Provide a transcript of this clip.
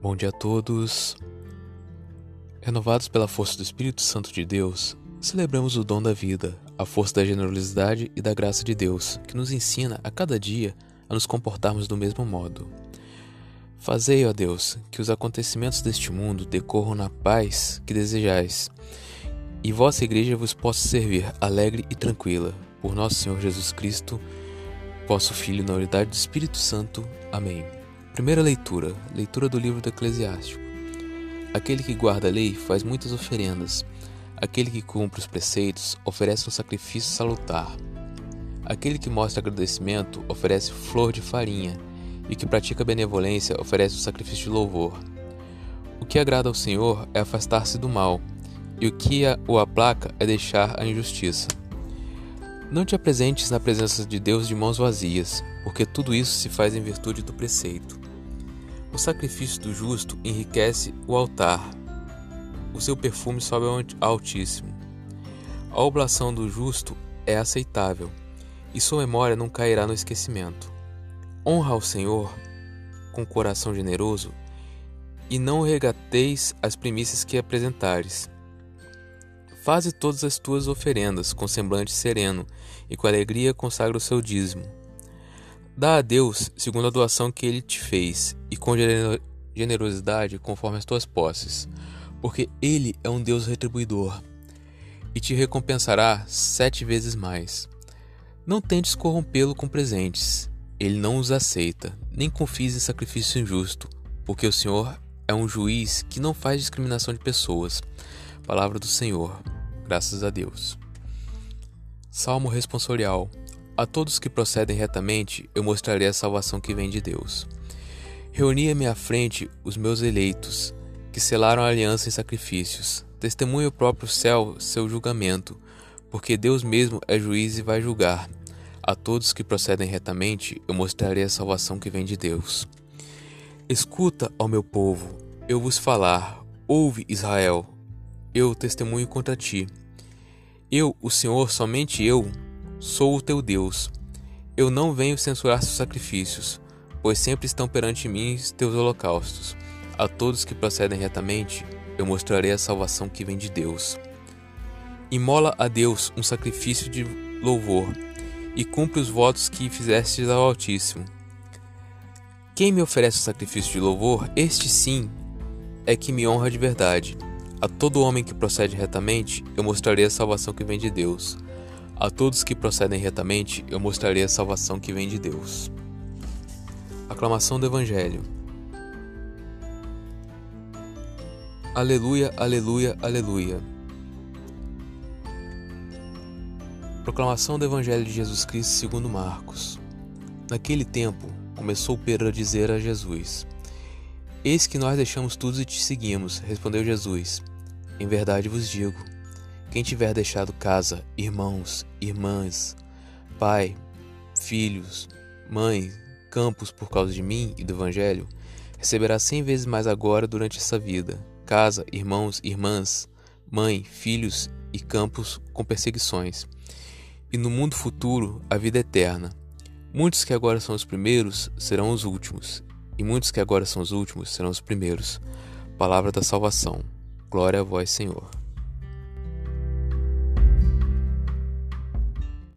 Bom dia a todos. Renovados pela força do Espírito Santo de Deus, celebramos o dom da vida, a força da generosidade e da graça de Deus, que nos ensina a cada dia a nos comportarmos do mesmo modo. Fazei, ó Deus, que os acontecimentos deste mundo decorram na paz que desejais, e vossa igreja vos possa servir alegre e tranquila, por nosso Senhor Jesus Cristo, vosso Filho, na unidade do Espírito Santo. Amém. Primeira leitura, leitura do livro do Eclesiástico. Aquele que guarda a lei faz muitas oferendas. Aquele que cumpre os preceitos oferece um sacrifício salutar. Aquele que mostra agradecimento oferece flor de farinha, e que pratica benevolência oferece o um sacrifício de louvor. O que agrada ao Senhor é afastar-se do mal, e o que o aplaca é deixar a injustiça. Não te apresentes na presença de Deus de mãos vazias, porque tudo isso se faz em virtude do preceito. O sacrifício do justo enriquece o altar. O seu perfume sobe ao Altíssimo. A oblação do justo é aceitável, e sua memória não cairá no esquecimento. Honra ao Senhor com coração generoso, e não regateis as primícias que apresentares. Faze todas as tuas oferendas com semblante sereno, e com alegria consagra o seu dízimo. Dá a Deus segundo a doação que ele te fez, e com generosidade conforme as tuas posses, porque ele é um Deus retribuidor, e te recompensará sete vezes mais. Não tentes corrompê-lo com presentes, ele não os aceita, nem confies em sacrifício injusto, porque o Senhor é um juiz que não faz discriminação de pessoas. Palavra do Senhor, graças a Deus. Salmo responsorial a todos que procedem retamente, eu mostrarei a salvação que vem de Deus. Reuni à minha frente os meus eleitos, que selaram a aliança em sacrifícios. Testemunha o próprio céu seu julgamento, porque Deus mesmo é juiz e vai julgar. A todos que procedem retamente, eu mostrarei a salvação que vem de Deus. Escuta, ó meu povo, eu vos falar, ouve, Israel, eu testemunho contra ti. Eu, o Senhor, somente eu, Sou o teu Deus. Eu não venho censurar seus sacrifícios, pois sempre estão perante mim teus holocaustos. A todos que procedem retamente, eu mostrarei a salvação que vem de Deus. Imola a Deus um sacrifício de louvor, e cumpre os votos que fizestes ao Altíssimo. Quem me oferece o sacrifício de louvor, este sim é que me honra de verdade. A todo homem que procede retamente, eu mostrarei a salvação que vem de Deus. A todos que procedem retamente, eu mostrarei a salvação que vem de Deus. Aclamação do Evangelho. Aleluia, aleluia, aleluia. Proclamação do Evangelho de Jesus Cristo segundo Marcos. Naquele tempo, começou Pedro a dizer a Jesus: Eis que nós deixamos tudo e te seguimos. Respondeu Jesus: Em verdade vos digo quem tiver deixado casa, irmãos, irmãs, pai, filhos, mãe, campos por causa de mim e do Evangelho, receberá cem vezes mais agora durante essa vida, casa, irmãos, irmãs, mãe, filhos e campos com perseguições. E no mundo futuro, a vida eterna. Muitos que agora são os primeiros serão os últimos, e muitos que agora são os últimos serão os primeiros. Palavra da salvação. Glória a vós, Senhor.